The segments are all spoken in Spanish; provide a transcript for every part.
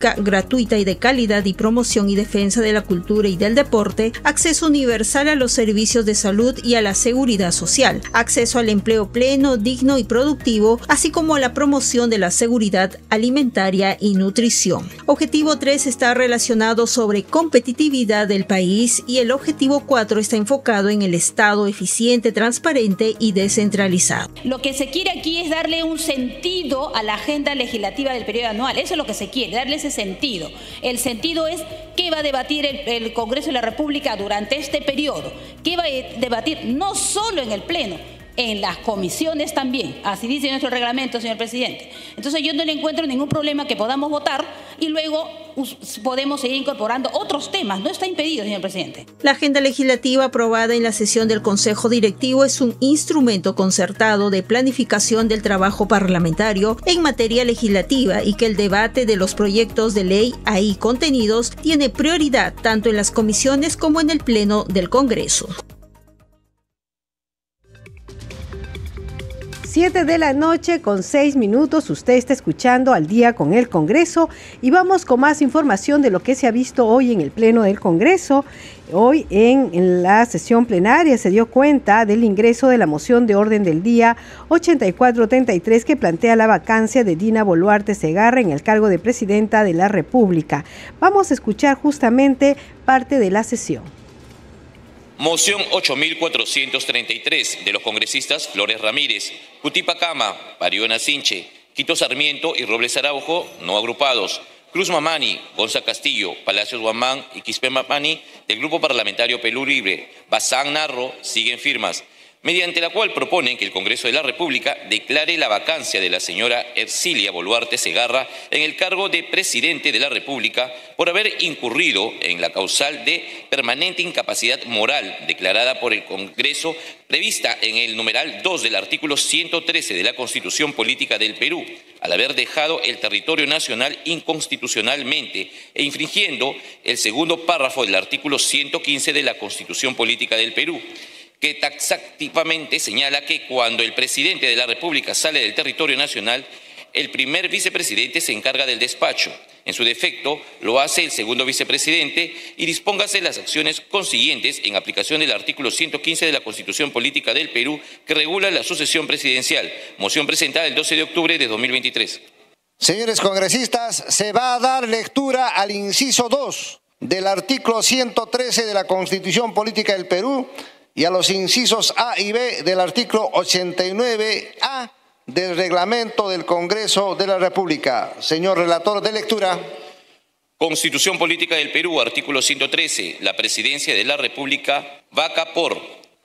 gratuita y de calidad y promoción y defensa de la cultura y del deporte, acceso universal a los servicios de salud y a la seguridad social, acceso al empleo pleno, digno y productivo, así como a la promoción de la seguridad alimentaria y nutrición. Objetivo 3 está relacionado sobre competitividad del país y el objetivo 4 está enfocado en el Estado eficiente, transparente y descentralizado. Lo que se quiere aquí es darle un sentido a la agenda legislativa del periodo anual, eso es lo que se quiere, darle sentido. El sentido es qué va a debatir el, el Congreso de la República durante este periodo, qué va a debatir no solo en el Pleno, en las comisiones también. Así dice nuestro reglamento, señor presidente. Entonces yo no le encuentro ningún problema que podamos votar y luego podemos seguir incorporando otros temas. No está impedido, señor presidente. La agenda legislativa aprobada en la sesión del Consejo Directivo es un instrumento concertado de planificación del trabajo parlamentario en materia legislativa y que el debate de los proyectos de ley ahí contenidos tiene prioridad tanto en las comisiones como en el Pleno del Congreso. 7 de la noche con 6 minutos. Usted está escuchando al día con el Congreso y vamos con más información de lo que se ha visto hoy en el Pleno del Congreso. Hoy en, en, la sesión plenaria se dio cuenta del ingreso de la moción de orden del día 8433 que plantea la vacancia de Dina Boluarte Segarra en el cargo de presidenta de la República. Vamos a escuchar justamente parte de la sesión. Moción 8433 de los congresistas Flores Ramírez, Cutipacama, Pariona Sinche, Quito Sarmiento y Robles Araujo, no agrupados. Cruz Mamani, Gonza Castillo, Palacios Guamán y Quispe Mamani del Grupo Parlamentario Pelú Libre, Bazán Narro, siguen firmas mediante la cual proponen que el Congreso de la República declare la vacancia de la señora Ercilia Boluarte Segarra en el cargo de presidente de la República por haber incurrido en la causal de permanente incapacidad moral declarada por el Congreso prevista en el numeral 2 del artículo 113 de la Constitución Política del Perú, al haber dejado el territorio nacional inconstitucionalmente e infringiendo el segundo párrafo del artículo 115 de la Constitución Política del Perú que taxativamente señala que cuando el presidente de la República sale del territorio nacional, el primer vicepresidente se encarga del despacho. En su defecto, lo hace el segundo vicepresidente y dispóngase las acciones consiguientes en aplicación del artículo 115 de la Constitución Política del Perú que regula la sucesión presidencial. Moción presentada el 12 de octubre de 2023. Señores congresistas, se va a dar lectura al inciso 2 del artículo 113 de la Constitución Política del Perú y a los incisos A y B del artículo 89A del reglamento del Congreso de la República. Señor relator de lectura. Constitución Política del Perú, artículo 113. La presidencia de la República vaca por,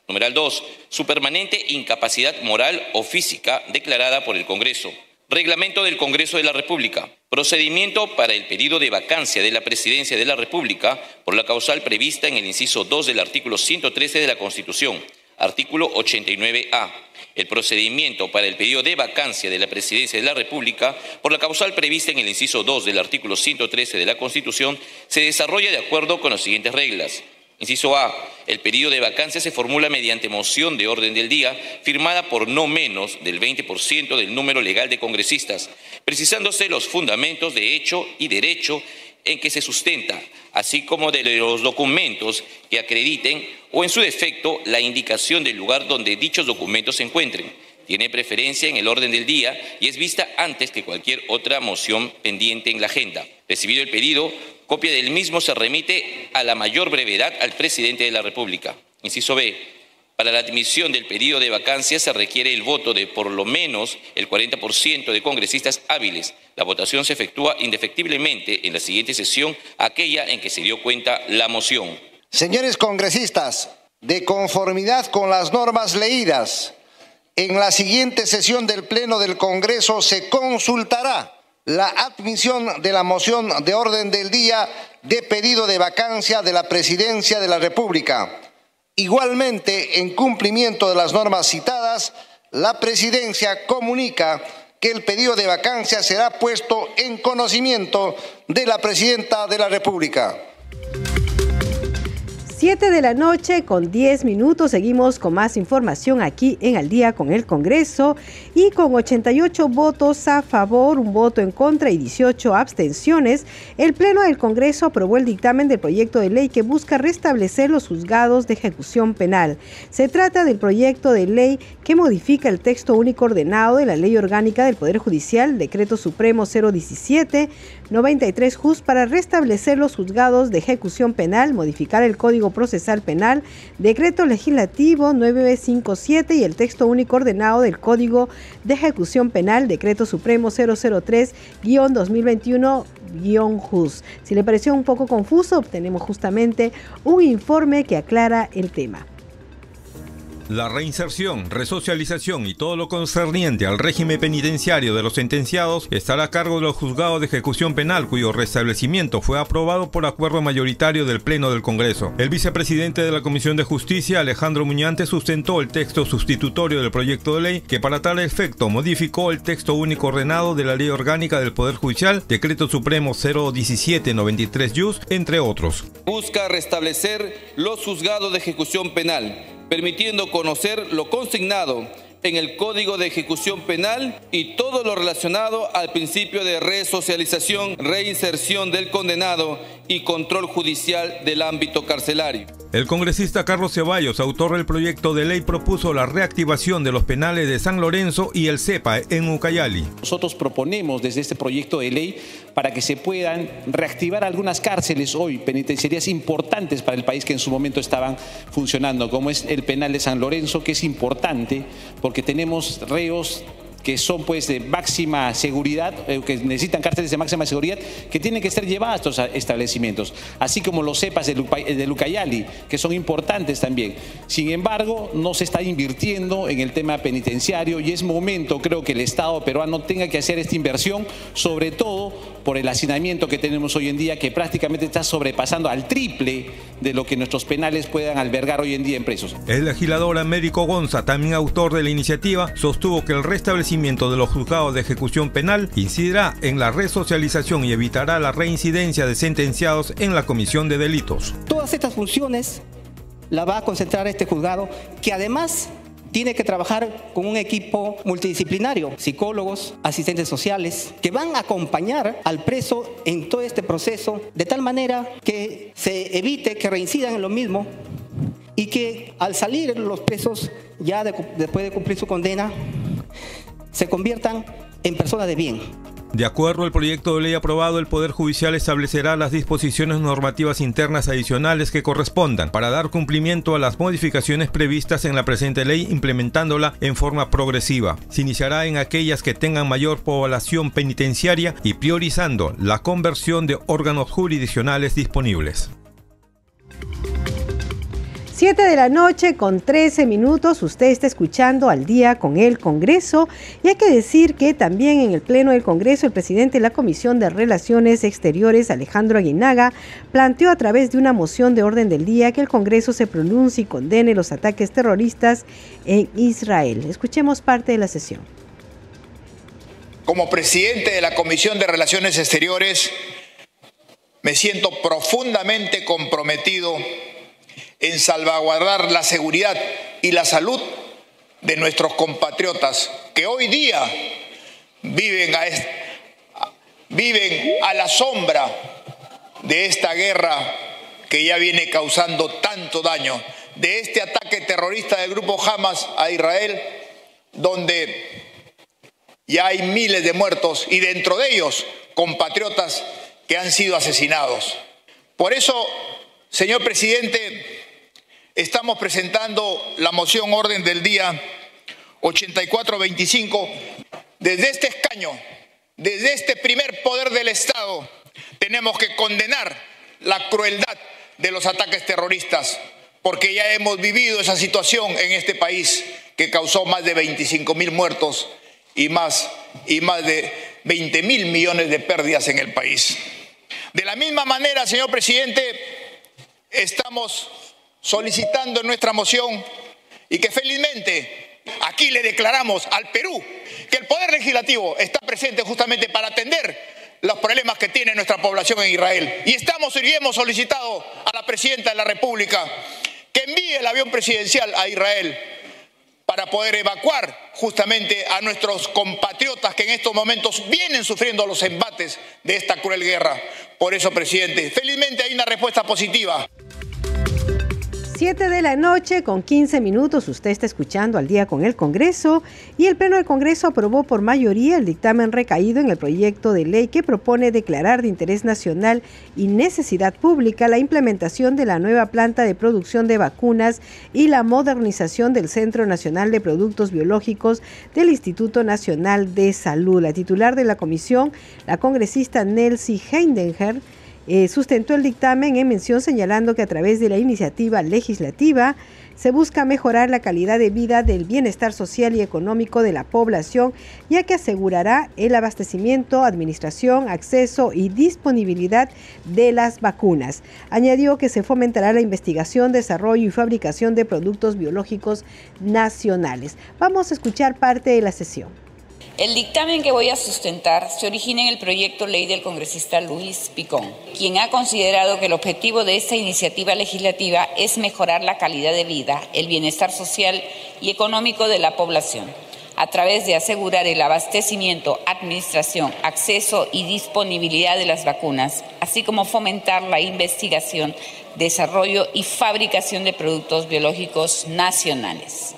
numeral 2, su permanente incapacidad moral o física declarada por el Congreso. Reglamento del Congreso de la República. Procedimiento para el pedido de vacancia de la Presidencia de la República por la causal prevista en el inciso 2 del artículo 113 de la Constitución. Artículo 89A. El procedimiento para el pedido de vacancia de la Presidencia de la República por la causal prevista en el inciso 2 del artículo 113 de la Constitución se desarrolla de acuerdo con las siguientes reglas. Inciso A. El pedido de vacancia se formula mediante moción de orden del día firmada por no menos del 20% del número legal de congresistas, precisándose los fundamentos de hecho y derecho en que se sustenta, así como de los documentos que acrediten o en su defecto la indicación del lugar donde dichos documentos se encuentren. Tiene preferencia en el orden del día y es vista antes que cualquier otra moción pendiente en la agenda. Recibido el pedido, Copia del mismo se remite a la mayor brevedad al presidente de la República. Inciso B. Para la admisión del pedido de vacancia se requiere el voto de por lo menos el 40% de congresistas hábiles. La votación se efectúa indefectiblemente en la siguiente sesión, aquella en que se dio cuenta la moción. Señores congresistas, de conformidad con las normas leídas, en la siguiente sesión del Pleno del Congreso se consultará la admisión de la moción de orden del día de pedido de vacancia de la presidencia de la República. Igualmente, en cumplimiento de las normas citadas, la presidencia comunica que el pedido de vacancia será puesto en conocimiento de la presidenta de la República. 7 de la noche con 10 minutos. Seguimos con más información aquí en Al día con el Congreso y con 88 votos a favor, un voto en contra y 18 abstenciones, el Pleno del Congreso aprobó el dictamen del proyecto de ley que busca restablecer los juzgados de ejecución penal. Se trata del proyecto de ley que modifica el texto único ordenado de la Ley Orgánica del Poder Judicial, Decreto Supremo 017 93 JUS para restablecer los juzgados de ejecución penal, modificar el Código Procesal Penal, Decreto Legislativo 957 y el texto único ordenado del Código de Ejecución Penal, Decreto Supremo 003-2021-JUS. Si le pareció un poco confuso, obtenemos justamente un informe que aclara el tema. La reinserción, resocialización y todo lo concerniente al régimen penitenciario de los sentenciados estará a cargo de los juzgados de ejecución penal cuyo restablecimiento fue aprobado por acuerdo mayoritario del Pleno del Congreso. El vicepresidente de la Comisión de Justicia, Alejandro Muñante, sustentó el texto sustitutorio del proyecto de ley que para tal efecto modificó el texto único ordenado de la Ley Orgánica del Poder Judicial, Decreto Supremo 01793 JUS, entre otros. Busca restablecer los juzgados de ejecución penal permitiendo conocer lo consignado en el Código de Ejecución Penal y todo lo relacionado al principio de resocialización, reinserción del condenado y control judicial del ámbito carcelario. El congresista Carlos Ceballos, autor del proyecto de ley, propuso la reactivación de los penales de San Lorenzo y el CEPA en Ucayali. Nosotros proponemos desde este proyecto de ley para que se puedan reactivar algunas cárceles hoy, penitenciarías importantes para el país que en su momento estaban funcionando, como es el penal de San Lorenzo, que es importante porque tenemos reos que son pues de máxima seguridad, eh, que necesitan cárceles de máxima seguridad, que tienen que ser llevadas a estos establecimientos, así como los cepas de, de Lucayali, que son importantes también. Sin embargo, no se está invirtiendo en el tema penitenciario y es momento, creo que el Estado peruano tenga que hacer esta inversión, sobre todo por el hacinamiento que tenemos hoy en día, que prácticamente está sobrepasando al triple de lo que nuestros penales puedan albergar hoy en día en presos. El legislador Américo Gonza, también autor de la iniciativa, sostuvo que el restablecimiento de los juzgados de ejecución penal incidirá en la resocialización y evitará la reincidencia de sentenciados en la comisión de delitos. Todas estas funciones la va a concentrar este juzgado, que además tiene que trabajar con un equipo multidisciplinario, psicólogos, asistentes sociales, que van a acompañar al preso en todo este proceso de tal manera que se evite que reincidan en lo mismo y que al salir los presos, ya después de cumplir su condena, se conviertan en personas de bien. De acuerdo al proyecto de ley aprobado, el Poder Judicial establecerá las disposiciones normativas internas adicionales que correspondan para dar cumplimiento a las modificaciones previstas en la presente ley, implementándola en forma progresiva. Se iniciará en aquellas que tengan mayor población penitenciaria y priorizando la conversión de órganos jurisdiccionales disponibles. 7 de la noche con 13 minutos, usted está escuchando al día con el Congreso y hay que decir que también en el Pleno del Congreso el presidente de la Comisión de Relaciones Exteriores, Alejandro Aguinaga, planteó a través de una moción de orden del día que el Congreso se pronuncie y condene los ataques terroristas en Israel. Escuchemos parte de la sesión. Como presidente de la Comisión de Relaciones Exteriores, me siento profundamente comprometido en salvaguardar la seguridad y la salud de nuestros compatriotas que hoy día viven a, la sombra de esta guerra que ya viene causando tanto daño, de este ataque terrorista del grupo Hamas a Israel, donde ya hay miles de muertos y dentro de ellos compatriotas que han sido asesinados. Por eso, señor presidente, Estamos presentando la moción orden del día 8425. Desde este escaño, desde este primer poder del Estado, tenemos que condenar la crueldad de los ataques terroristas, porque ya hemos vivido esa situación en este país que causó más de 25 mil muertos y más, de 20 mil millones de pérdidas en el país. De la misma manera, señor presidente, estamos solicitando nuestra moción y que felizmente aquí le declaramos al Perú que el Poder Legislativo está presente justamente para atender los problemas que tiene nuestra población en Israel. Y estamos y hemos solicitado a la presidenta de la República que envíe el avión presidencial a Israel para poder evacuar justamente a nuestros compatriotas que en estos momentos vienen sufriendo los embates de esta cruel guerra. Por eso, presidente, felizmente hay una respuesta positiva. 7 de la noche con 15 minutos. Usted está escuchando al día con el Congreso y el Pleno del Congreso aprobó por mayoría el dictamen recaído en el proyecto de ley que propone declarar de interés nacional y necesidad pública la implementación de la nueva planta de producción de vacunas y la modernización del Centro Nacional de Productos Biológicos del Instituto Nacional de Salud. La titular de la comisión, la congresista Nelsie Heidenger, eh, sustentó el dictamen en mención señalando que a través de la iniciativa legislativa se busca mejorar la calidad de vida del bienestar social y económico de la población, ya que asegurará el abastecimiento, administración, acceso y disponibilidad de las vacunas. Añadió que se fomentará la investigación, desarrollo y fabricación de productos biológicos nacionales. Vamos a escuchar parte de la sesión. El dictamen que voy a sustentar se origina en el proyecto ley del congresista Luis Picón, quien ha considerado que el objetivo de esta iniciativa legislativa es mejorar la calidad de vida, el bienestar social y económico de la población, a través de asegurar el abastecimiento, administración, acceso y disponibilidad de las vacunas, así como fomentar la investigación, desarrollo y fabricación de productos biológicos nacionales.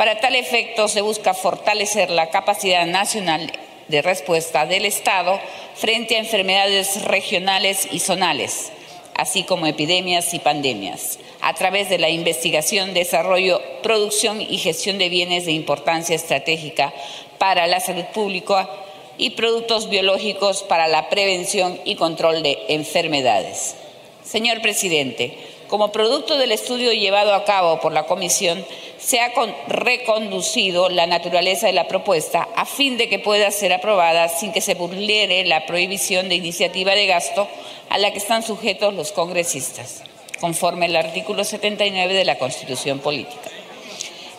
Para tal efecto, se busca fortalecer la capacidad nacional de respuesta del Estado frente a enfermedades regionales y zonales, así como epidemias y pandemias, a través de la investigación, desarrollo, producción y gestión de bienes de importancia estratégica para la salud pública y productos biológicos para la prevención y control de enfermedades. Señor presidente, como producto del estudio llevado a cabo por la Comisión, se ha reconducido la naturaleza de la propuesta a fin de que pueda ser aprobada sin que se vulnere la prohibición de iniciativa de gasto a la que están sujetos los congresistas, conforme el artículo 79 de la Constitución Política.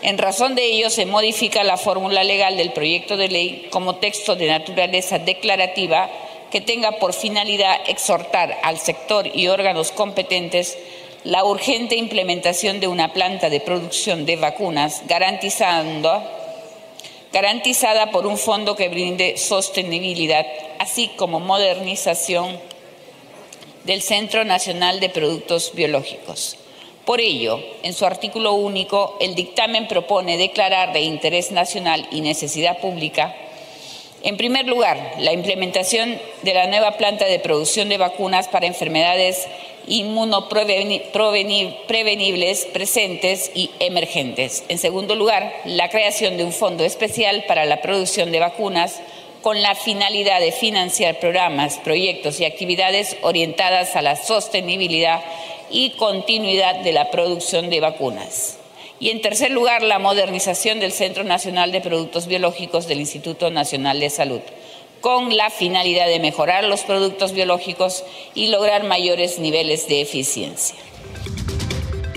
En razón de ello, se modifica la fórmula legal del proyecto de ley como texto de naturaleza declarativa que tenga por finalidad exhortar al sector y órganos competentes la urgente implementación de una planta de producción de vacunas garantizada por un fondo que brinde sostenibilidad, así como modernización del Centro Nacional de Productos Biológicos. Por ello, en su artículo único, el dictamen propone declarar de interés nacional y necesidad pública en primer lugar, la implementación de la nueva planta de producción de vacunas para enfermedades inmunoprevenibles presentes y emergentes. En segundo lugar, la creación de un fondo especial para la producción de vacunas con la finalidad de financiar programas, proyectos y actividades orientadas a la sostenibilidad y continuidad de la producción de vacunas. Y en tercer lugar, la modernización del Centro Nacional de Productos Biológicos del Instituto Nacional de Salud, con la finalidad de mejorar los productos biológicos y lograr mayores niveles de eficiencia.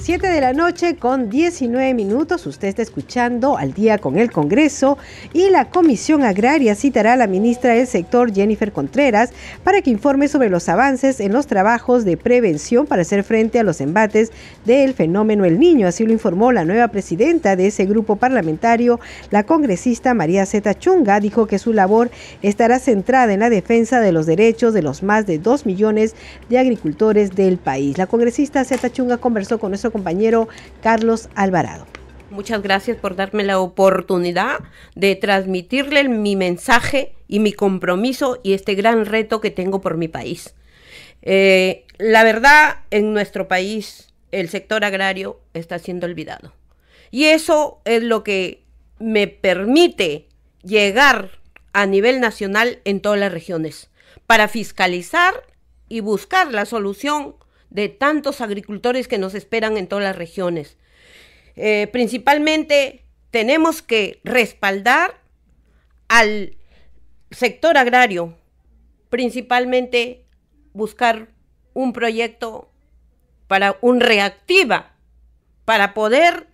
7 de la noche con 19 minutos. Usted está escuchando al día con el Congreso y la Comisión Agraria citará a la ministra del sector Jennifer Contreras para que informe sobre los avances en los trabajos de prevención para hacer frente a los embates del fenómeno El Niño. Así lo informó la nueva presidenta de ese grupo parlamentario, la congresista María Zeta Chunga. Dijo que su labor estará centrada en la defensa de los derechos de los más de 2 millones de agricultores del país. La congresista Zeta Chunga conversó con nuestro compañero Carlos Alvarado. Muchas gracias por darme la oportunidad de transmitirle mi mensaje y mi compromiso y este gran reto que tengo por mi país. Eh, la verdad, en nuestro país el sector agrario está siendo olvidado. Y eso es lo que me permite llegar a nivel nacional en todas las regiones para fiscalizar y buscar la solución de tantos agricultores que nos esperan en todas las regiones. Eh, principalmente tenemos que respaldar al sector agrario, principalmente buscar un proyecto para un reactiva, para poder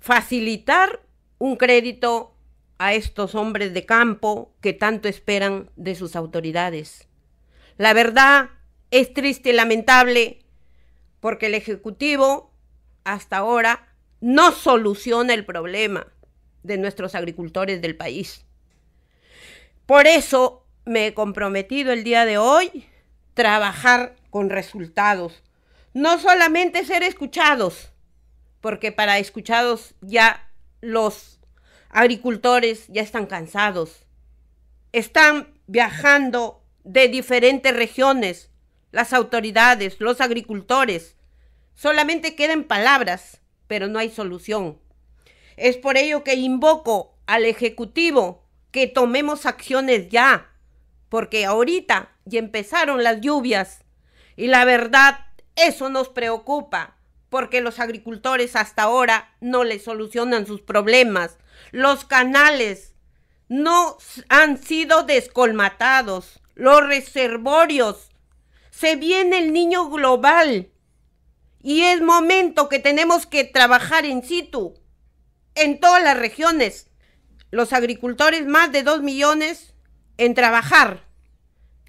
facilitar un crédito a estos hombres de campo que tanto esperan de sus autoridades. La verdad es triste y lamentable porque el Ejecutivo hasta ahora no soluciona el problema de nuestros agricultores del país. Por eso me he comprometido el día de hoy trabajar con resultados, no solamente ser escuchados, porque para escuchados ya los agricultores ya están cansados, están viajando de diferentes regiones, las autoridades, los agricultores, solamente quedan palabras, pero no hay solución. Es por ello que invoco al Ejecutivo que tomemos acciones ya, porque ahorita ya empezaron las lluvias y la verdad eso nos preocupa, porque los agricultores hasta ahora no les solucionan sus problemas. Los canales no han sido descolmatados, los reservorios. Se viene el niño global y es momento que tenemos que trabajar in situ en todas las regiones. Los agricultores, más de dos millones, en trabajar.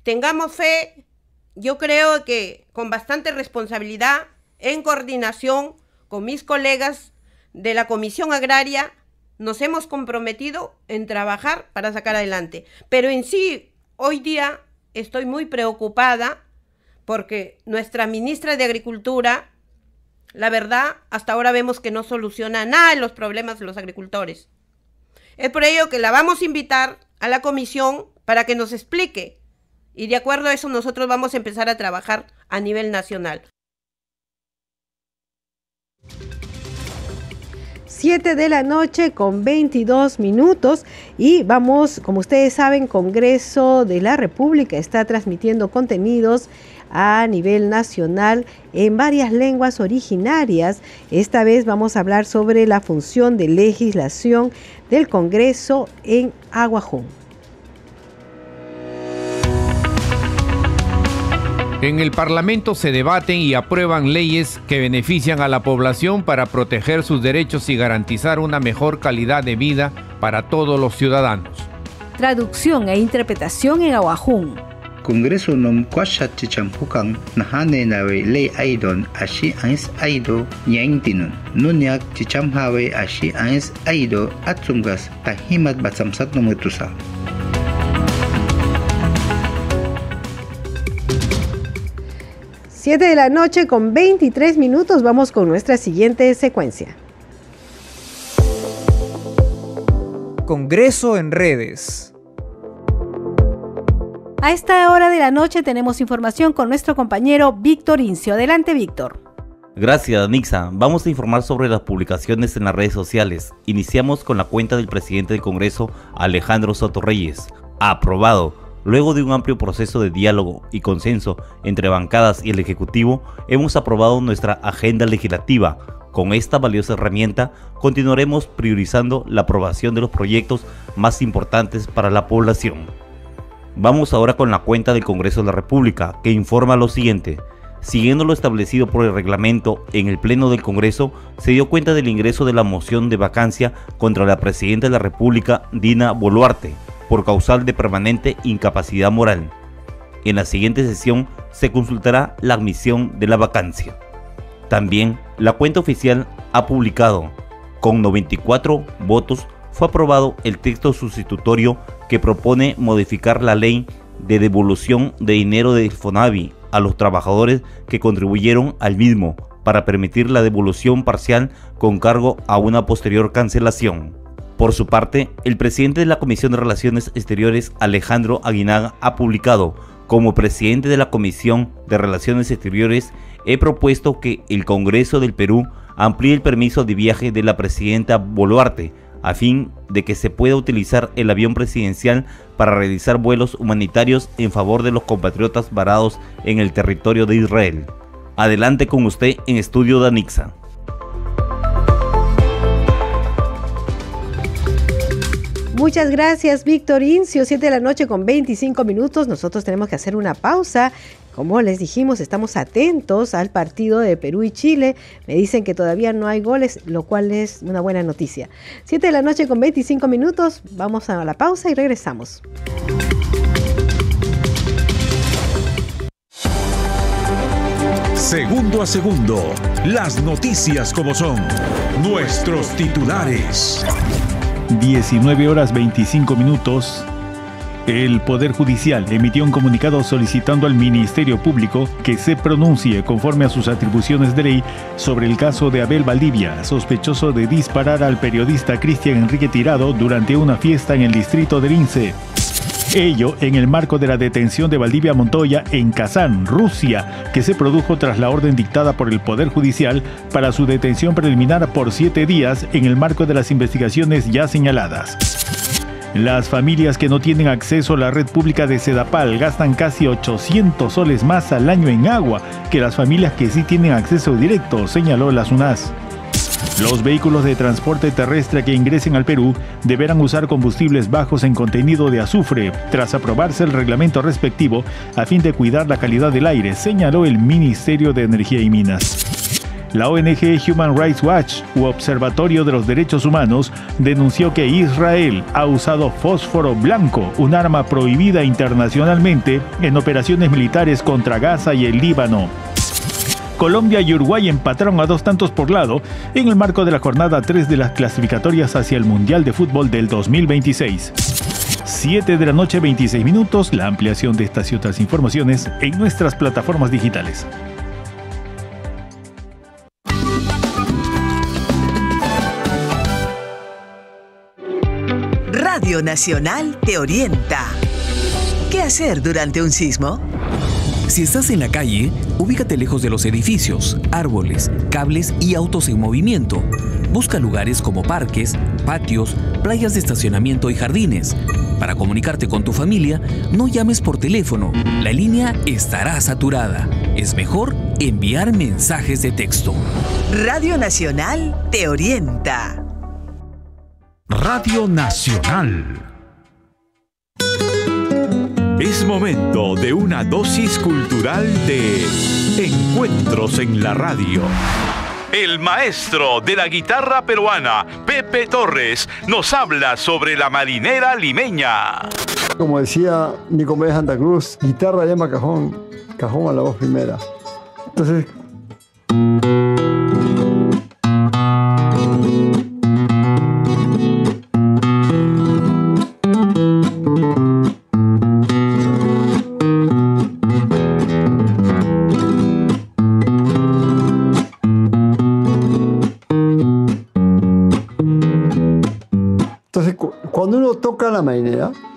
Tengamos fe, yo creo que con bastante responsabilidad, en coordinación con mis colegas de la Comisión Agraria, nos hemos comprometido en trabajar para sacar adelante. Pero en sí, hoy día estoy muy preocupada porque nuestra ministra de Agricultura la verdad, hasta ahora vemos que no soluciona nada de los problemas de los agricultores. Es por ello que la vamos a invitar a la comisión para que nos explique. Y de acuerdo a eso nosotros vamos a empezar a trabajar a nivel nacional. 7 de la noche con 22 minutos y vamos, como ustedes saben, Congreso de la República está transmitiendo contenidos a nivel nacional en varias lenguas originarias. Esta vez vamos a hablar sobre la función de legislación del Congreso en Aguajón. En el Parlamento se debaten y aprueban leyes que benefician a la población para proteger sus derechos y garantizar una mejor calidad de vida para todos los ciudadanos. Traducción e interpretación en Aguajún. Congreso nom kwashat chichampukang nahane nawe le aidon ashi ais aido nyaingtinun. Nunyak chichamhawe ashi ais aido atsumgas tahimat batsamsat nomutusa. Siete de la noche con 23 minutos vamos con nuestra siguiente secuencia. Congreso en redes. A esta hora de la noche tenemos información con nuestro compañero Víctor Incio. Adelante, Víctor. Gracias, Nixa. Vamos a informar sobre las publicaciones en las redes sociales. Iniciamos con la cuenta del presidente del Congreso, Alejandro Soto Reyes. Aprobado. Luego de un amplio proceso de diálogo y consenso entre bancadas y el Ejecutivo, hemos aprobado nuestra agenda legislativa. Con esta valiosa herramienta continuaremos priorizando la aprobación de los proyectos más importantes para la población. Vamos ahora con la cuenta del Congreso de la República, que informa lo siguiente. Siguiendo lo establecido por el reglamento, en el Pleno del Congreso se dio cuenta del ingreso de la moción de vacancia contra la Presidenta de la República, Dina Boluarte, por causal de permanente incapacidad moral. En la siguiente sesión se consultará la admisión de la vacancia. También la cuenta oficial ha publicado, con 94 votos, fue aprobado el texto sustitutorio que propone modificar la ley de devolución de dinero del FONAVI a los trabajadores que contribuyeron al mismo para permitir la devolución parcial con cargo a una posterior cancelación. Por su parte, el presidente de la Comisión de Relaciones Exteriores, Alejandro Aguinaga, ha publicado, como presidente de la Comisión de Relaciones Exteriores, he propuesto que el Congreso del Perú amplíe el permiso de viaje de la presidenta Boluarte a fin de que se pueda utilizar el avión presidencial para realizar vuelos humanitarios en favor de los compatriotas varados en el territorio de Israel. Adelante con usted en Estudio Danixa. Muchas gracias, Víctor Incio. 7 de la noche con 25 minutos. Nosotros tenemos que hacer una pausa. Como les dijimos, estamos atentos al partido de Perú y Chile. Me dicen que todavía no hay goles, lo cual es una buena noticia. 7 de la noche con 25 minutos. Vamos a la pausa y regresamos. Segundo a segundo, las noticias como son, nuestros titulares. 19 horas 25 minutos. El Poder Judicial emitió un comunicado solicitando al Ministerio Público que se pronuncie conforme a sus atribuciones de ley sobre el caso de Abel Valdivia, sospechoso de disparar al periodista Cristian Enrique Tirado durante una fiesta en el distrito de Lince. Ello en el marco de la detención de Valdivia Montoya en Kazán, Rusia, que se produjo tras la orden dictada por el Poder Judicial para su detención preliminar por siete días en el marco de las investigaciones ya señaladas. Las familias que no tienen acceso a la red pública de Sedapal gastan casi 800 soles más al año en agua que las familias que sí tienen acceso directo, señaló la SUNAS. Los vehículos de transporte terrestre que ingresen al Perú deberán usar combustibles bajos en contenido de azufre, tras aprobarse el reglamento respectivo a fin de cuidar la calidad del aire, señaló el Ministerio de Energía y Minas. La ONG Human Rights Watch, u Observatorio de los Derechos Humanos, denunció que Israel ha usado fósforo blanco, un arma prohibida internacionalmente, en operaciones militares contra Gaza y el Líbano. Colombia y Uruguay empataron a dos tantos por lado en el marco de la jornada 3 de las clasificatorias hacia el Mundial de Fútbol del 2026. 7 de la noche 26 minutos, la ampliación de estas y otras informaciones en nuestras plataformas digitales. Radio Nacional te orienta. ¿Qué hacer durante un sismo? Si estás en la calle, ubícate lejos de los edificios, árboles, cables y autos en movimiento. Busca lugares como parques, patios, playas de estacionamiento y jardines. Para comunicarte con tu familia, no llames por teléfono. La línea estará saturada. Es mejor enviar mensajes de texto. Radio Nacional te orienta. Radio Nacional. Es momento de una dosis cultural de Encuentros en la Radio. El maestro de la guitarra peruana, Pepe Torres, nos habla sobre la marinera limeña. Como decía Nicolás Santa Cruz, guitarra llama cajón, cajón a la voz primera. Entonces,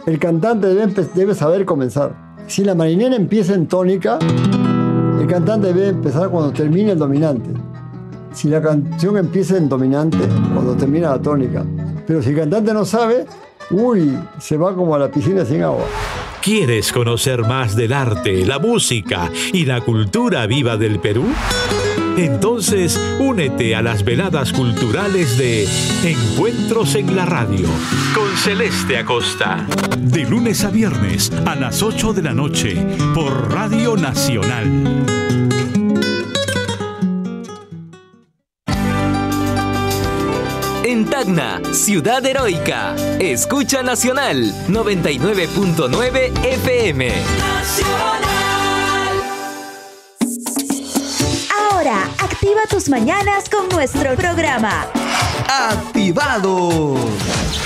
el cantante debe, debe saber comenzar. Si la marinera empieza en tónica, el cantante debe empezar cuando termine el dominante. Si la canción empieza en dominante, cuando termina la tónica. Pero si el cantante no sabe, uy, se va como a la piscina sin agua. ¿Quieres conocer más del arte, la música y la cultura viva del Perú? Entonces, únete a las veladas culturales de Encuentros en la Radio con Celeste Acosta. De lunes a viernes a las 8 de la noche por Radio Nacional. En Tacna, Ciudad Heroica. Escucha Nacional 99.9 FM. Ahora, activa tus mañanas con nuestro programa. ¡Activados!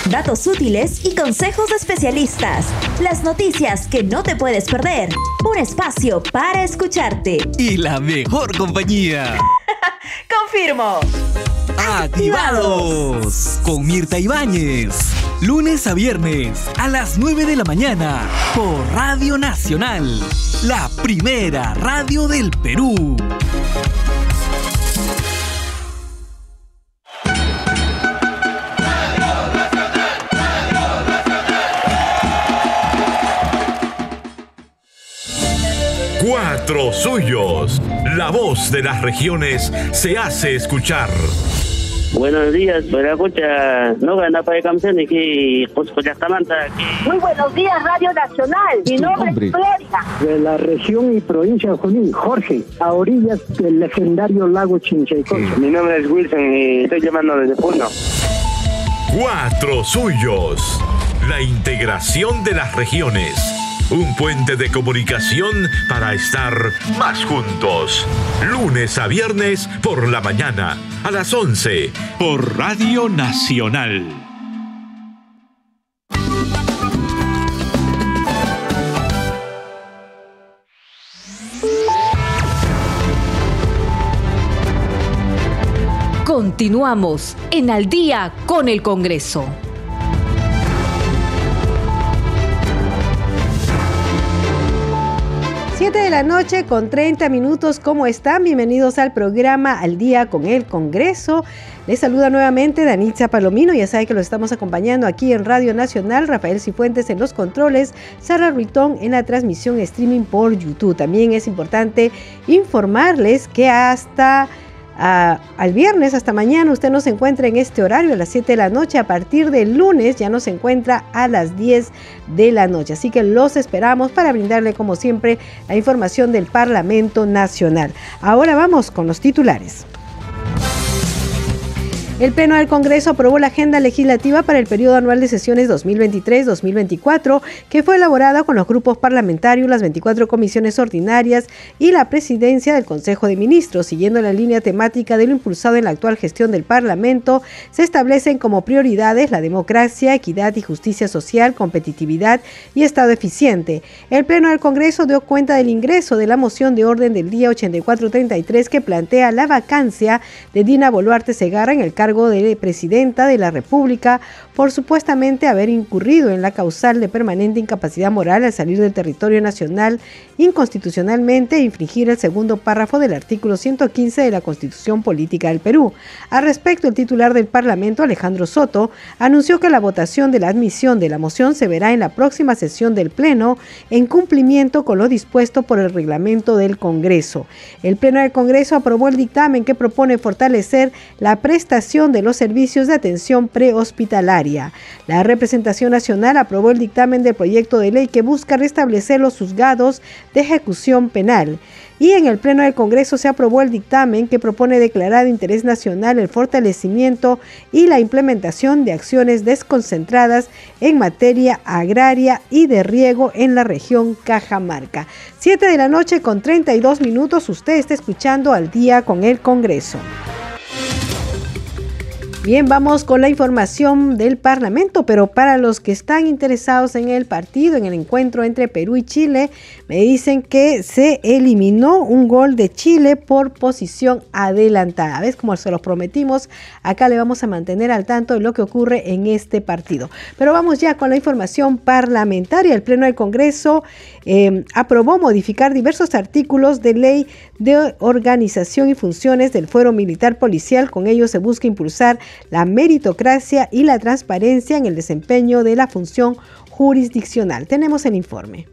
Datos útiles y consejos de especialistas. Las noticias que no te puedes perder. Un espacio para escucharte. Y la mejor compañía. Confirmo. ¡Activados! Con Mirta Ibáñez. Lunes a viernes a las 9 de la mañana por Radio Nacional. La primera radio del Perú. Cuatro suyos. La voz de las regiones se hace escuchar. Buenos días, pero escucha, no gana para campeones que pues Tamanta. Muy buenos días, Radio Nacional. Mi nombre nombre? es Gloria. de la región y provincia de Junín, Jorge, a orillas del legendario lago Chinchaycocha. Mi nombre es Wilson y estoy llamando desde Puno. Cuatro suyos. La integración de las regiones. Un puente de comunicación para estar más juntos. Lunes a viernes por la mañana, a las 11, por Radio Nacional. Continuamos en Al día con el Congreso. Siete de la noche con 30 minutos. ¿Cómo están? Bienvenidos al programa Al Día con el Congreso. Les saluda nuevamente Danitza Palomino. Ya sabe que lo estamos acompañando aquí en Radio Nacional. Rafael Cifuentes en los controles. Sara Ruitón en la transmisión streaming por YouTube. También es importante informarles que hasta al viernes hasta mañana usted no se encuentra en este horario a las 7 de la noche. A partir del lunes ya no se encuentra a las 10 de la noche. Así que los esperamos para brindarle como siempre la información del Parlamento Nacional. Ahora vamos con los titulares. El Pleno del Congreso aprobó la agenda legislativa para el periodo anual de sesiones 2023-2024, que fue elaborada con los grupos parlamentarios, las 24 comisiones ordinarias y la presidencia del Consejo de Ministros. Siguiendo la línea temática de lo impulsado en la actual gestión del Parlamento, se establecen como prioridades la democracia, equidad y justicia social, competitividad y Estado eficiente. El Pleno del Congreso dio cuenta del ingreso de la moción de orden del día 8433 que plantea la vacancia de Dina Boluarte Segarra en el cargo de presidenta de la República por supuestamente haber incurrido en la causal de permanente incapacidad moral al salir del territorio nacional inconstitucionalmente infringir el segundo párrafo del artículo 115 de la Constitución Política del Perú. Al respecto, el titular del Parlamento, Alejandro Soto, anunció que la votación de la admisión de la moción se verá en la próxima sesión del Pleno en cumplimiento con lo dispuesto por el reglamento del Congreso. El Pleno del Congreso aprobó el dictamen que propone fortalecer la prestación de los servicios de atención prehospitalaria. La representación nacional aprobó el dictamen del proyecto de ley que busca restablecer los juzgados de ejecución penal. Y en el Pleno del Congreso se aprobó el dictamen que propone declarar de interés nacional el fortalecimiento y la implementación de acciones desconcentradas en materia agraria y de riego en la región Cajamarca. Siete de la noche con 32 minutos, usted está escuchando al día con el Congreso. Bien, vamos con la información del Parlamento, pero para los que están interesados en el partido, en el encuentro entre Perú y Chile, me dicen que se eliminó un gol de Chile por posición adelantada. ¿Ves? Como se los prometimos, acá le vamos a mantener al tanto de lo que ocurre en este partido. Pero vamos ya con la información parlamentaria. El Pleno del Congreso eh, aprobó modificar diversos artículos de ley de organización y funciones del Fuero Militar Policial. Con ello se busca impulsar la meritocracia y la transparencia en el desempeño de la función jurisdiccional. Tenemos el informe.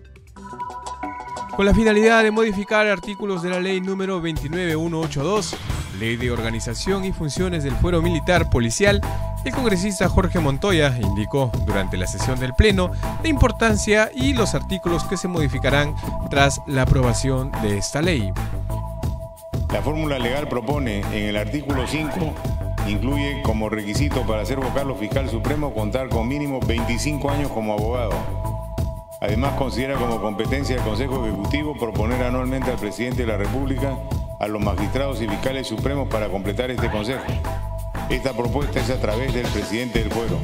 Con la finalidad de modificar artículos de la ley número 29182, Ley de Organización y Funciones del Fuero Militar Policial, el congresista Jorge Montoya indicó durante la sesión del Pleno la importancia y los artículos que se modificarán tras la aprobación de esta ley. La fórmula legal propone en el artículo 5 incluye como requisito para ser vocal fiscal supremo contar con mínimo 25 años como abogado. Además considera como competencia del Consejo Ejecutivo proponer anualmente al presidente de la República a los magistrados y fiscales supremos para completar este Consejo. Esta propuesta es a través del presidente del fuero.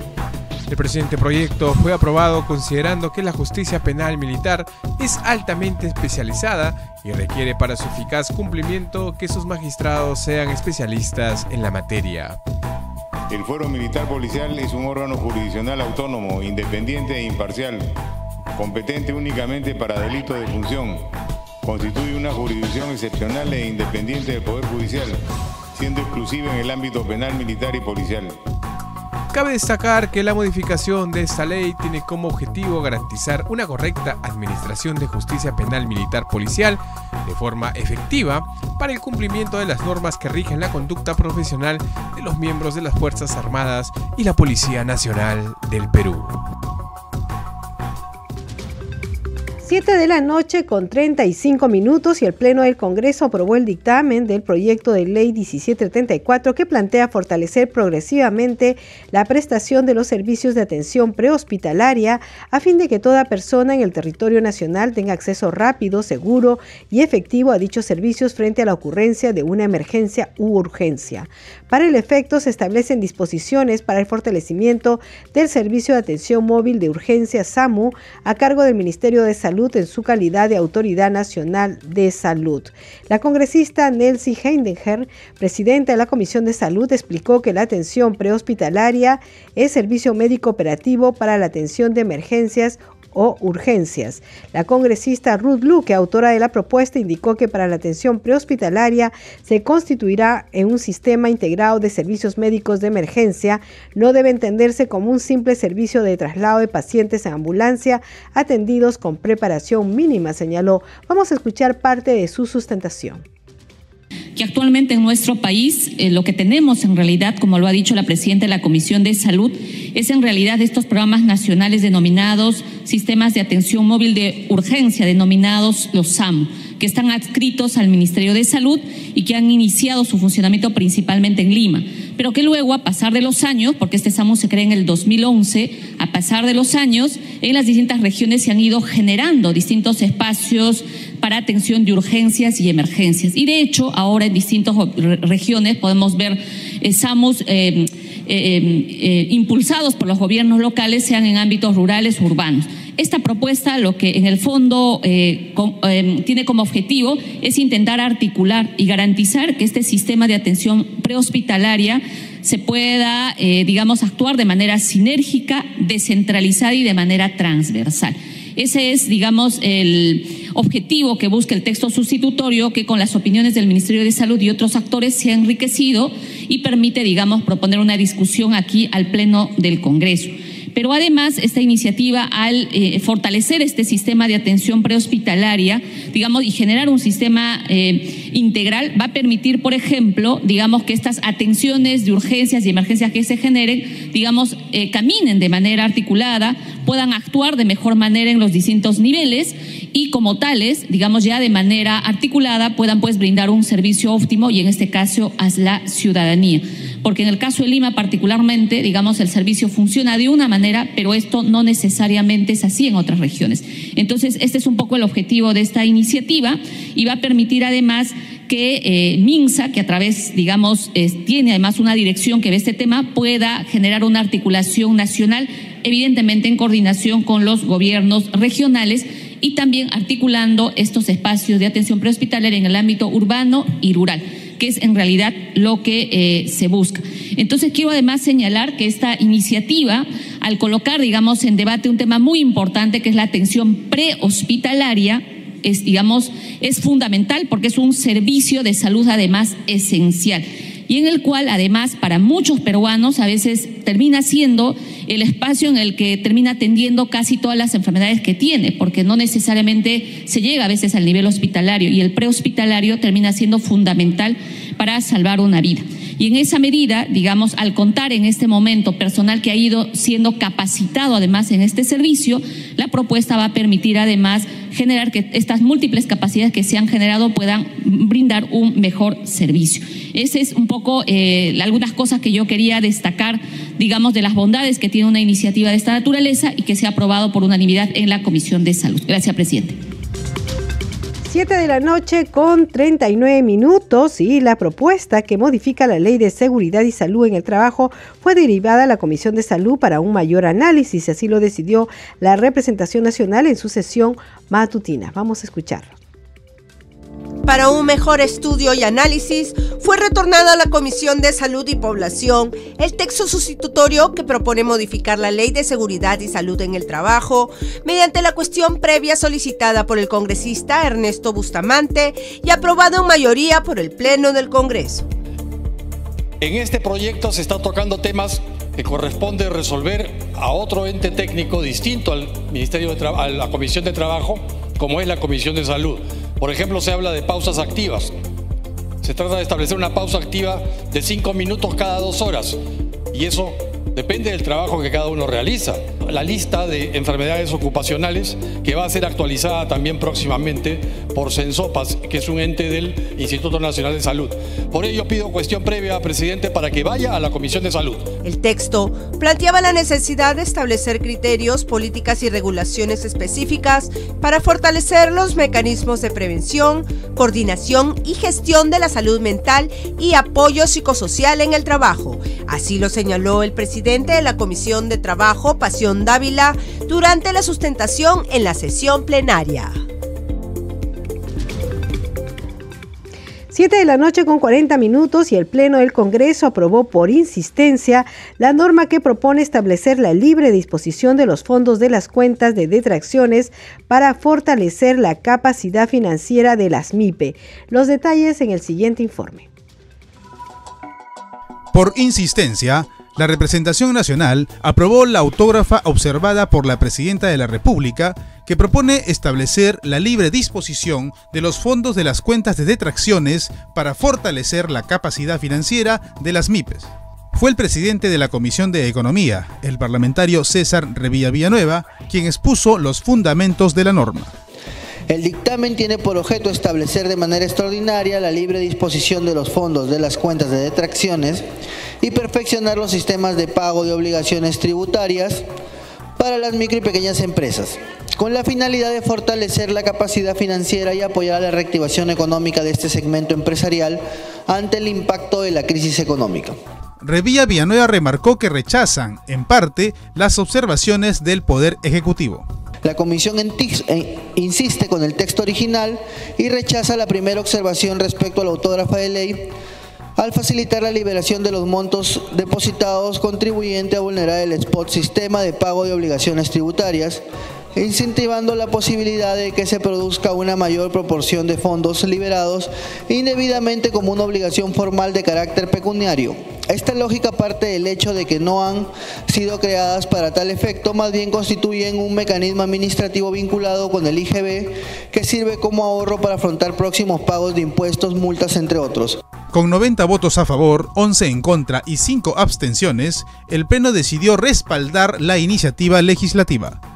El presente proyecto fue aprobado considerando que la justicia penal militar es altamente especializada y requiere para su eficaz cumplimiento que sus magistrados sean especialistas en la materia. El Fuero Militar Policial es un órgano jurisdiccional autónomo, independiente e imparcial, competente únicamente para delitos de función. Constituye una jurisdicción excepcional e independiente del Poder Judicial, siendo exclusiva en el ámbito penal, militar y policial. Cabe destacar que la modificación de esta ley tiene como objetivo garantizar una correcta administración de justicia penal militar policial de forma efectiva para el cumplimiento de las normas que rigen la conducta profesional de los miembros de las Fuerzas Armadas y la Policía Nacional del Perú. 7 de la noche con 35 minutos y el Pleno del Congreso aprobó el dictamen del proyecto de ley 1734 que plantea fortalecer progresivamente la prestación de los servicios de atención prehospitalaria a fin de que toda persona en el territorio nacional tenga acceso rápido, seguro y efectivo a dichos servicios frente a la ocurrencia de una emergencia u urgencia. Para el efecto se establecen disposiciones para el fortalecimiento del servicio de atención móvil de urgencia SAMU a cargo del Ministerio de Salud en su calidad de Autoridad Nacional de Salud. La congresista Nelsie Heidenger, presidenta de la Comisión de Salud, explicó que la atención prehospitalaria es servicio médico operativo para la atención de emergencias o urgencias. La congresista Ruth Luque, autora de la propuesta, indicó que para la atención prehospitalaria se constituirá en un sistema integrado de servicios médicos de emergencia. No debe entenderse como un simple servicio de traslado de pacientes en ambulancia atendidos con preparación mínima, señaló. Vamos a escuchar parte de su sustentación que actualmente en nuestro país eh, lo que tenemos en realidad, como lo ha dicho la presidenta de la Comisión de Salud, es en realidad estos programas nacionales denominados sistemas de atención móvil de urgencia, denominados los SAM, que están adscritos al Ministerio de Salud y que han iniciado su funcionamiento principalmente en Lima, pero que luego, a pasar de los años, porque este SAMU se crea en el 2011, a pasar de los años, en las distintas regiones se han ido generando distintos espacios para atención de urgencias y emergencias. Y de hecho, ahora en distintas regiones podemos ver eh, SAMUS eh, eh, impulsados por los gobiernos locales, sean en ámbitos rurales o urbanos. Esta propuesta lo que en el fondo tiene como objetivo es intentar articular y garantizar que este sistema de atención prehospitalaria se pueda, digamos, actuar de manera sinérgica, descentralizada y de manera transversal. Ese es, digamos, el objetivo que busca el texto sustitutorio que con las opiniones del Ministerio de Salud y otros actores se ha enriquecido y permite, digamos, proponer una discusión aquí al Pleno del Congreso. Pero además, esta iniciativa, al eh, fortalecer este sistema de atención prehospitalaria, digamos, y generar un sistema eh, integral, va a permitir, por ejemplo, digamos, que estas atenciones de urgencias y emergencias que se generen, digamos, eh, caminen de manera articulada, puedan actuar de mejor manera en los distintos niveles y como tales, digamos, ya de manera articulada, puedan pues brindar un servicio óptimo y en este caso a la ciudadanía porque en el caso de Lima particularmente, digamos, el servicio funciona de una manera, pero esto no necesariamente es así en otras regiones. Entonces, este es un poco el objetivo de esta iniciativa y va a permitir además que eh, MINSA, que a través, digamos, tiene además una dirección que ve este tema, pueda generar una articulación nacional, evidentemente en coordinación con los gobiernos regionales y también articulando estos espacios de atención prehospitalaria en el ámbito urbano y rural que es en realidad lo que eh, se busca. Entonces quiero además señalar que esta iniciativa, al colocar, digamos, en debate un tema muy importante que es la atención prehospitalaria, es, digamos, es fundamental porque es un servicio de salud además esencial y en el cual además para muchos peruanos a veces termina siendo el espacio en el que termina atendiendo casi todas las enfermedades que tiene, porque no necesariamente se llega a veces al nivel hospitalario y el prehospitalario termina siendo fundamental para salvar una vida. Y en esa medida, digamos, al contar en este momento personal que ha ido siendo capacitado además en este servicio, la propuesta va a permitir además generar que estas múltiples capacidades que se han generado puedan brindar un mejor servicio. Ese es un poco eh, algunas cosas que yo quería destacar, digamos, de las bondades que tiene una iniciativa de esta naturaleza y que se ha aprobado por unanimidad en la Comisión de Salud. Gracias, presidente. 7 de la noche con 39 minutos y la propuesta que modifica la Ley de Seguridad y Salud en el Trabajo fue derivada a la Comisión de Salud para un mayor análisis, así lo decidió la representación nacional en su sesión matutina. Vamos a escucharlo. Para un mejor estudio y análisis, fue retornado a la Comisión de Salud y Población el texto sustitutorio que propone modificar la Ley de Seguridad y Salud en el Trabajo mediante la cuestión previa solicitada por el congresista Ernesto Bustamante y aprobado en mayoría por el Pleno del Congreso. En este proyecto se están tocando temas que corresponde resolver a otro ente técnico distinto al Ministerio de a la Comisión de Trabajo, como es la Comisión de Salud. Por ejemplo, se habla de pausas activas. Se trata de establecer una pausa activa de cinco minutos cada dos horas. Y eso depende del trabajo que cada uno realiza. la lista de enfermedades ocupacionales que va a ser actualizada también próximamente por Sensopas, que es un ente del Instituto Nacional de Salud. Por ello pido cuestión previa, presidente, para que vaya a la Comisión de Salud. El texto planteaba la necesidad de establecer criterios, políticas y regulaciones específicas para fortalecer los mecanismos de prevención, coordinación y gestión de la salud mental y apoyo psicosocial en el trabajo. Así lo señaló el presidente de la Comisión de Trabajo, Pasión Dávila, durante la sustentación en la sesión plenaria. 7 de la noche con 40 minutos y el Pleno del Congreso aprobó por insistencia la norma que propone establecer la libre disposición de los fondos de las cuentas de detracciones para fortalecer la capacidad financiera de las MIPE. Los detalles en el siguiente informe. Por insistencia, la representación nacional aprobó la autógrafa observada por la Presidenta de la República que propone establecer la libre disposición de los fondos de las cuentas de detracciones para fortalecer la capacidad financiera de las MIPES. Fue el presidente de la Comisión de Economía, el parlamentario César Revilla Villanueva, quien expuso los fundamentos de la norma. El dictamen tiene por objeto establecer de manera extraordinaria la libre disposición de los fondos de las cuentas de detracciones y perfeccionar los sistemas de pago de obligaciones tributarias para las micro y pequeñas empresas, con la finalidad de fortalecer la capacidad financiera y apoyar la reactivación económica de este segmento empresarial ante el impacto de la crisis económica. Revilla Villanueva remarcó que rechazan, en parte, las observaciones del Poder Ejecutivo. La comisión eh, insiste con el texto original y rechaza la primera observación respecto a la autógrafa de ley al facilitar la liberación de los montos depositados contribuyente a vulnerar el spot sistema de pago de obligaciones tributarias, incentivando la posibilidad de que se produzca una mayor proporción de fondos liberados indebidamente como una obligación formal de carácter pecuniario esta lógica parte del hecho de que no han sido creadas para tal efecto, más bien constituyen un mecanismo administrativo vinculado con el IGB que sirve como ahorro para afrontar próximos pagos de impuestos, multas, entre otros. Con 90 votos a favor, 11 en contra y 5 abstenciones, el Pleno decidió respaldar la iniciativa legislativa.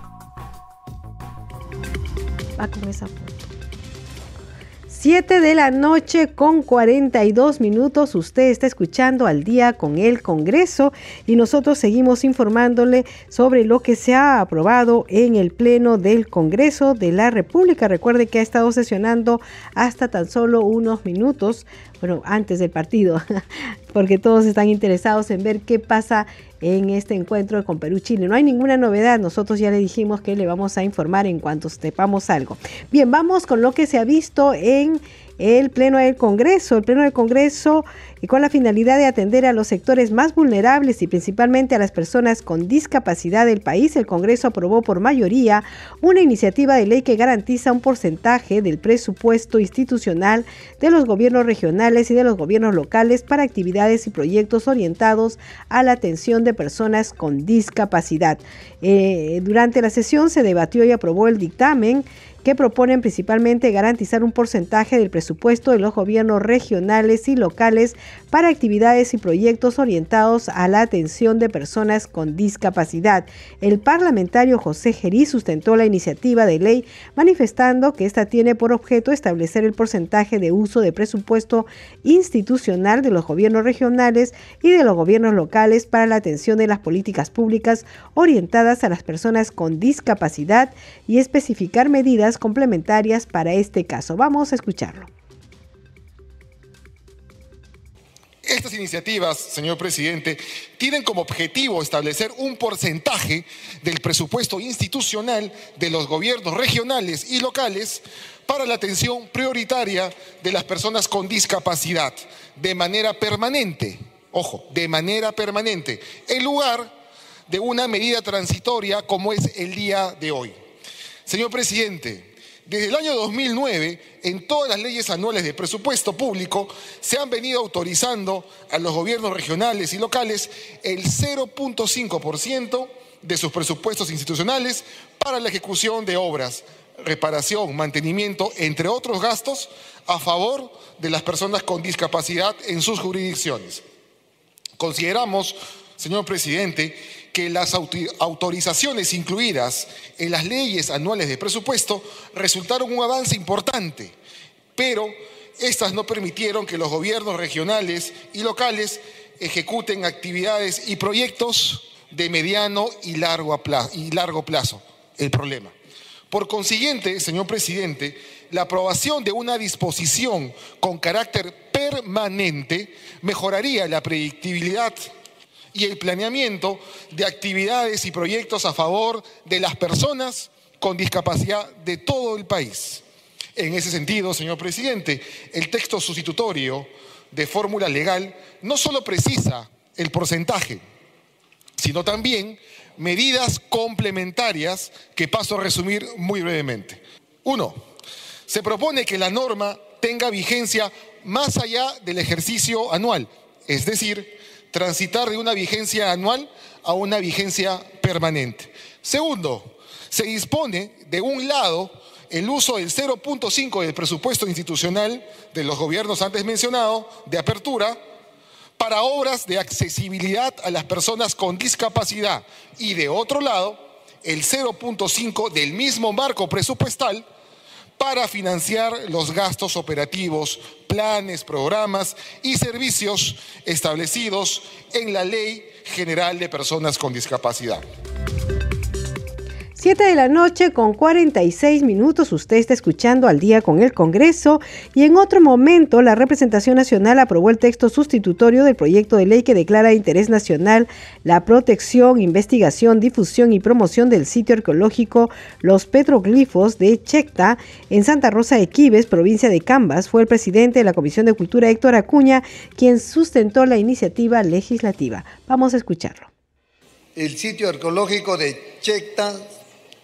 7 de la noche con 42 minutos. Usted está escuchando al día con el Congreso y nosotros seguimos informándole sobre lo que se ha aprobado en el Pleno del Congreso de la República. Recuerde que ha estado sesionando hasta tan solo unos minutos, bueno, antes del partido, porque todos están interesados en ver qué pasa en este encuentro con Perú-Chile. No hay ninguna novedad, nosotros ya le dijimos que le vamos a informar en cuanto sepamos algo. Bien, vamos con lo que se ha visto en el Pleno del Congreso. El Pleno del Congreso y con la finalidad de atender a los sectores más vulnerables y principalmente a las personas con discapacidad del país, el Congreso aprobó por mayoría una iniciativa de ley que garantiza un porcentaje del presupuesto institucional de los gobiernos regionales y de los gobiernos locales para actividades y proyectos orientados a la atención de personas con discapacidad. Eh, durante la sesión se debatió y aprobó el dictamen que proponen principalmente garantizar un porcentaje del presupuesto de los gobiernos regionales y locales para actividades y proyectos orientados a la atención de personas con discapacidad. El parlamentario José Gerí sustentó la iniciativa de ley manifestando que esta tiene por objeto establecer el porcentaje de uso de presupuesto institucional de los gobiernos regionales y de los gobiernos locales para la atención de las políticas públicas orientadas a las personas con discapacidad y especificar medidas complementarias para este caso. Vamos a escucharlo. Estas iniciativas, señor presidente, tienen como objetivo establecer un porcentaje del presupuesto institucional de los gobiernos regionales y locales para la atención prioritaria de las personas con discapacidad de manera permanente, ojo, de manera permanente, en lugar de una medida transitoria como es el día de hoy. Señor presidente, desde el año 2009, en todas las leyes anuales de presupuesto público, se han venido autorizando a los gobiernos regionales y locales el 0.5% de sus presupuestos institucionales para la ejecución de obras, reparación, mantenimiento, entre otros gastos, a favor de las personas con discapacidad en sus jurisdicciones. Consideramos, señor presidente, que las autorizaciones incluidas en las leyes anuales de presupuesto resultaron un avance importante, pero estas no permitieron que los gobiernos regionales y locales ejecuten actividades y proyectos de mediano y largo. Y largo plazo el problema. Por consiguiente, señor presidente, la aprobación de una disposición con carácter permanente mejoraría la predictibilidad y el planeamiento de actividades y proyectos a favor de las personas con discapacidad de todo el país. En ese sentido, señor presidente, el texto sustitutorio de fórmula legal no solo precisa el porcentaje, sino también medidas complementarias que paso a resumir muy brevemente. Uno, se propone que la norma tenga vigencia más allá del ejercicio anual, es decir, transitar de una vigencia anual a una vigencia permanente. Segundo, se dispone, de un lado, el uso del 0.5 del presupuesto institucional de los gobiernos antes mencionados de apertura para obras de accesibilidad a las personas con discapacidad y de otro lado el 0.5 del mismo marco presupuestal para financiar los gastos operativos, planes, programas y servicios establecidos en la Ley General de Personas con Discapacidad. 7 de la noche con 46 minutos. Usted está escuchando al día con el Congreso y en otro momento la representación nacional aprobó el texto sustitutorio del proyecto de ley que declara de interés nacional la protección, investigación, difusión y promoción del sitio arqueológico Los Petroglifos de Checta en Santa Rosa de Quibes, provincia de Cambas. Fue el presidente de la Comisión de Cultura Héctor Acuña quien sustentó la iniciativa legislativa. Vamos a escucharlo. El sitio arqueológico de Checta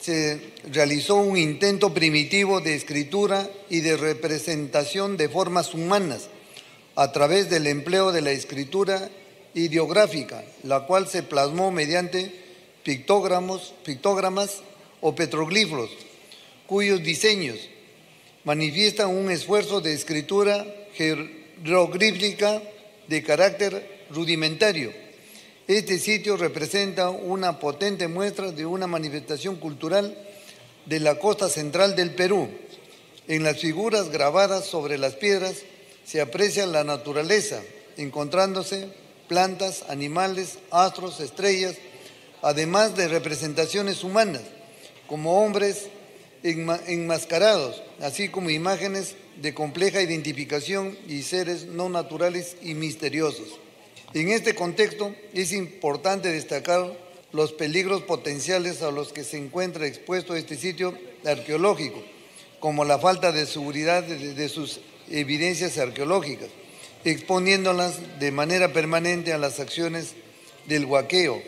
se realizó un intento primitivo de escritura y de representación de formas humanas a través del empleo de la escritura ideográfica, la cual se plasmó mediante pictógramos, pictógramas o petroglifos, cuyos diseños manifiestan un esfuerzo de escritura jeroglífica de carácter rudimentario este sitio representa una potente muestra de una manifestación cultural de la costa central del Perú. En las figuras grabadas sobre las piedras se aprecia la naturaleza, encontrándose plantas, animales, astros, estrellas, además de representaciones humanas, como hombres enmascarados, así como imágenes de compleja identificación y seres no naturales y misteriosos. En este contexto es importante destacar los peligros potenciales a los que se encuentra expuesto este sitio arqueológico, como la falta de seguridad de, sus evidencias arqueológicas, exponiéndolas de manera permanente a las acciones del huaqueo,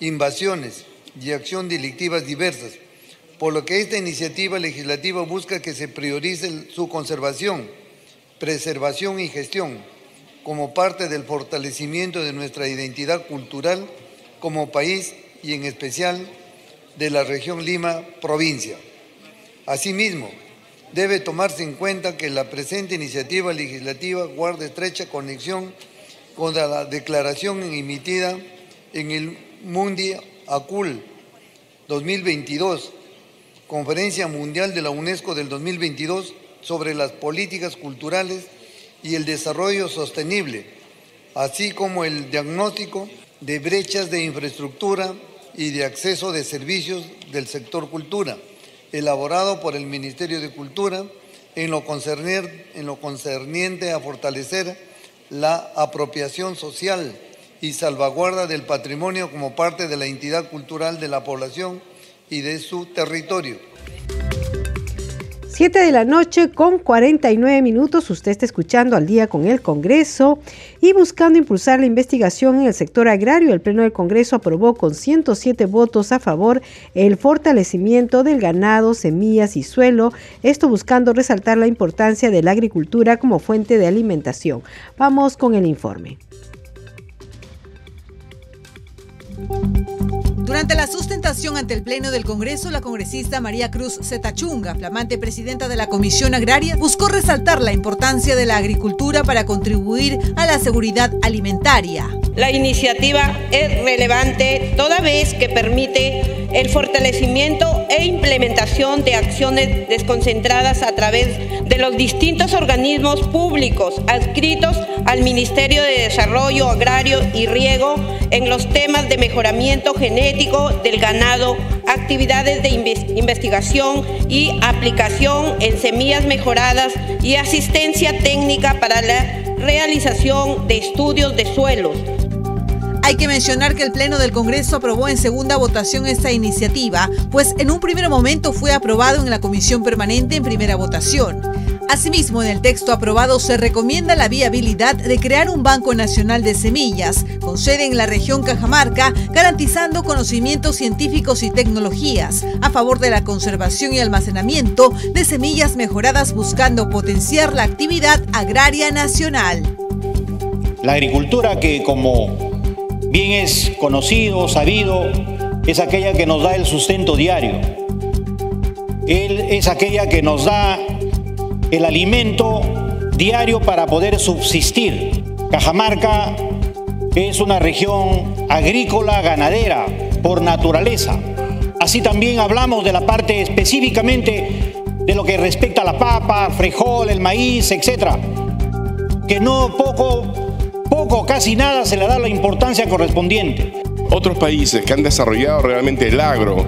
invasiones y acción delictivas diversas, por lo que esta iniciativa legislativa busca que se priorice su conservación, preservación y gestión como parte del fortalecimiento de nuestra identidad cultural como país y en especial de la región Lima provincia. Asimismo, debe tomarse en cuenta que la presente iniciativa legislativa guarda estrecha conexión con la declaración emitida en el Mundi Acul 2022, Conferencia Mundial de la UNESCO del 2022 sobre las políticas culturales y el desarrollo sostenible, así como el diagnóstico de brechas de infraestructura y de acceso de servicios del sector cultura, elaborado por el Ministerio de Cultura en lo, en lo concerniente a fortalecer la apropiación social y salvaguarda del patrimonio como parte de la entidad cultural de la población y de su territorio 7 de la noche con 49 minutos. Usted está escuchando al día con el Congreso y buscando impulsar la investigación en el sector agrario. El Pleno del Congreso aprobó con 107 votos a favor el fortalecimiento del ganado, semillas y suelo. Esto buscando resaltar la importancia de la agricultura como fuente de alimentación. Vamos con el informe. Durante la sustentación ante el Pleno del Congreso, la congresista María Cruz Zetachunga, flamante presidenta de la Comisión Agraria, buscó resaltar la importancia de la agricultura para contribuir a la seguridad alimentaria. la iniciativa es relevante toda vez que permite el fortalecimiento e implementación de acciones desconcentradas a través de los distintos organismos públicos adscritos al Ministerio de Desarrollo Agrario y Riego en los temas de mejoramiento genético del ganado, actividades de investigación y aplicación en semillas mejoradas y asistencia técnica para la realización de estudios de suelos, hay que mencionar que el Pleno del Congreso aprobó en segunda votación esta iniciativa, pues en un primer momento fue aprobado en la Comisión Permanente en primera votación. Asimismo, en el texto aprobado se recomienda la viabilidad de crear un Banco Nacional de Semillas, con sede en la región Cajamarca, garantizando conocimientos científicos y tecnologías a favor de la conservación y almacenamiento de semillas mejoradas buscando potenciar la actividad agraria nacional. La agricultura que como bien es conocido, sabido, es aquella que nos da el sustento diario. Él es aquella que nos da el alimento diario para poder subsistir. Cajamarca es una región agrícola ganadera por naturaleza. Así también hablamos de la parte específicamente de lo que respecta a la papa, frijol, el maíz, etc. Que no poco poco, casi nada se le da la importancia correspondiente. Otros países que han desarrollado realmente el agro,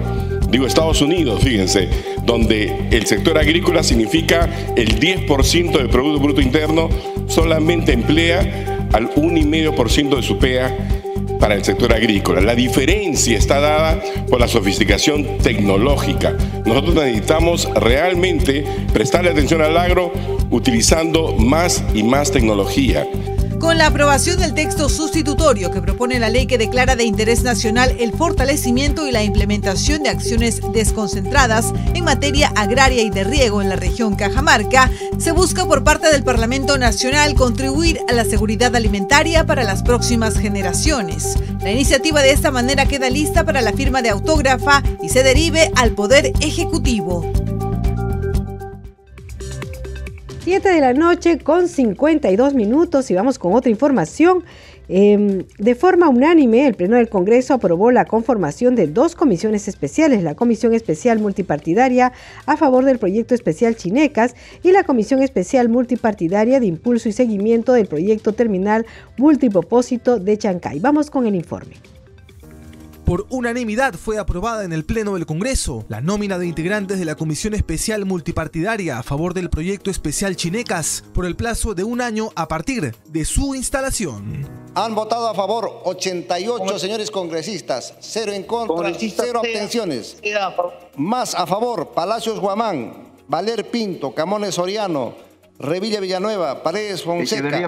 digo Estados Unidos, fíjense, donde el sector agrícola significa el 10% del Producto Bruto Interno, solamente emplea al 1,5% de su PEA para el sector agrícola. La diferencia está dada por la sofisticación tecnológica. Nosotros necesitamos realmente prestarle atención al agro utilizando más y más tecnología. Con la aprobación del texto sustitutorio que propone la ley que declara de interés nacional el fortalecimiento y la implementación de acciones desconcentradas en materia agraria y de riego en la región Cajamarca, se busca por parte del Parlamento Nacional contribuir a la seguridad alimentaria para las próximas generaciones. La iniciativa de esta manera queda lista para la firma de autógrafa y se derive al Poder Ejecutivo. 7 de la noche con 52 minutos y vamos con otra información. Em, de forma unánime, el Pleno del Congreso aprobó la conformación de dos comisiones especiales, la Comisión Especial Multipartidaria a favor del proyecto especial Chinecas y la Comisión Especial Multipartidaria de Impulso y Seguimiento del proyecto terminal multipropósito de Chancay. Vamos con el informe. Por unanimidad fue aprobada en el Pleno del Congreso la nómina de integrantes de la Comisión Especial Multipartidaria a favor del proyecto especial Chinecas por el plazo de un año a partir de su instalación. Han votado a favor 88 señores congresistas, cero en contra, cero abstenciones. Más a favor Palacios Guamán, Valer Pinto, Camones Soriano, Revilla Villanueva, Paredes Fonseca,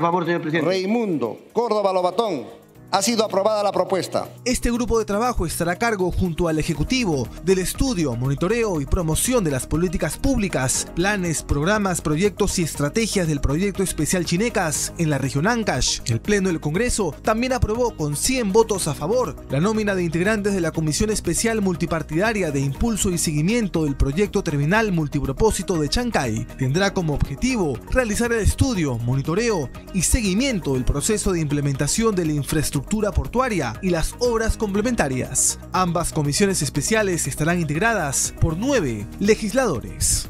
Reymundo, Córdoba Lobatón, ha sido aprobada la propuesta. Este grupo de trabajo estará a cargo junto al Ejecutivo del estudio, monitoreo y promoción de las políticas públicas, planes, programas, proyectos y estrategias del proyecto especial Chinecas en la región Ancash. El Pleno del Congreso también aprobó con 100 votos a favor la nómina de integrantes de la Comisión Especial Multipartidaria de Impulso y Seguimiento del proyecto terminal multipropósito de Chancay. Tendrá como objetivo realizar el estudio, monitoreo y seguimiento del proceso de implementación de la infraestructura portuaria y las obras complementarias. Ambas comisiones especiales estarán integradas por nueve legisladores.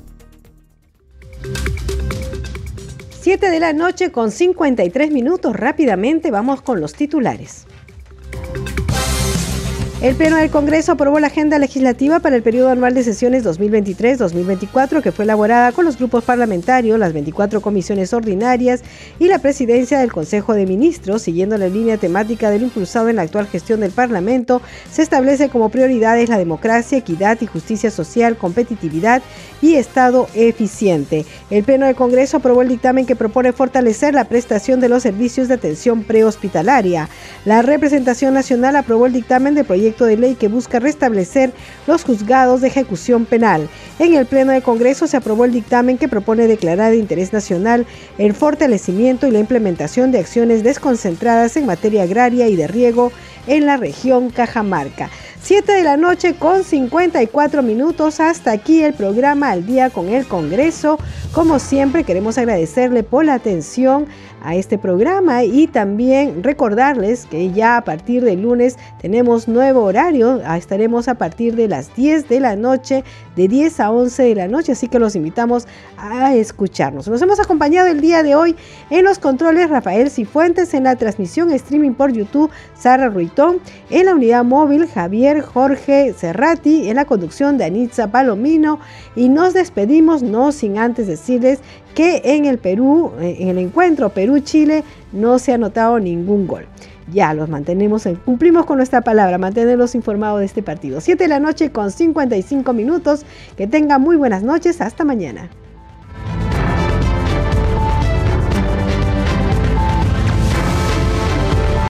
7 de la noche con 53 minutos. Rápidamente vamos con los titulares. El Pleno del Congreso aprobó la agenda legislativa para el periodo anual de sesiones 2023-2024 que fue elaborada con los grupos parlamentarios, las 24 comisiones ordinarias y la presidencia del Consejo de Ministros. Siguiendo la línea temática del impulsado en la actual gestión del Parlamento, se establece como prioridades la democracia, equidad y justicia social, competitividad y Estado eficiente. El Pleno del Congreso aprobó el dictamen que propone fortalecer la prestación de los servicios de atención prehospitalaria. La representación nacional aprobó el dictamen de proyecto de ley que busca restablecer los juzgados de ejecución penal. En el Pleno de Congreso se aprobó el dictamen que propone declarar de interés nacional el fortalecimiento y la implementación de acciones desconcentradas en materia agraria y de riego en la región Cajamarca. 7 de la noche con 54 minutos. Hasta aquí el programa Al Día con el Congreso. Como siempre, queremos agradecerle por la atención a este programa y también recordarles que ya a partir del lunes tenemos nuevo horario, ah, estaremos a partir de las 10 de la noche, de 10 a 11 de la noche, así que los invitamos a escucharnos. Nos hemos acompañado el día de hoy en los controles Rafael Cifuentes, en la transmisión streaming por YouTube Sara Ruitón, en la unidad móvil Javier Jorge Cerrati, en la conducción de Anitza Palomino y nos despedimos no sin antes decirles que en el Perú, eh, en el encuentro Perú-Chile, no se ha notado ningún gol. Ya los mantenemos, cumplimos con nuestra palabra, mantenerlos informados de este partido. 7 de la noche con 55 minutos. Que tengan muy buenas noches. Hasta mañana.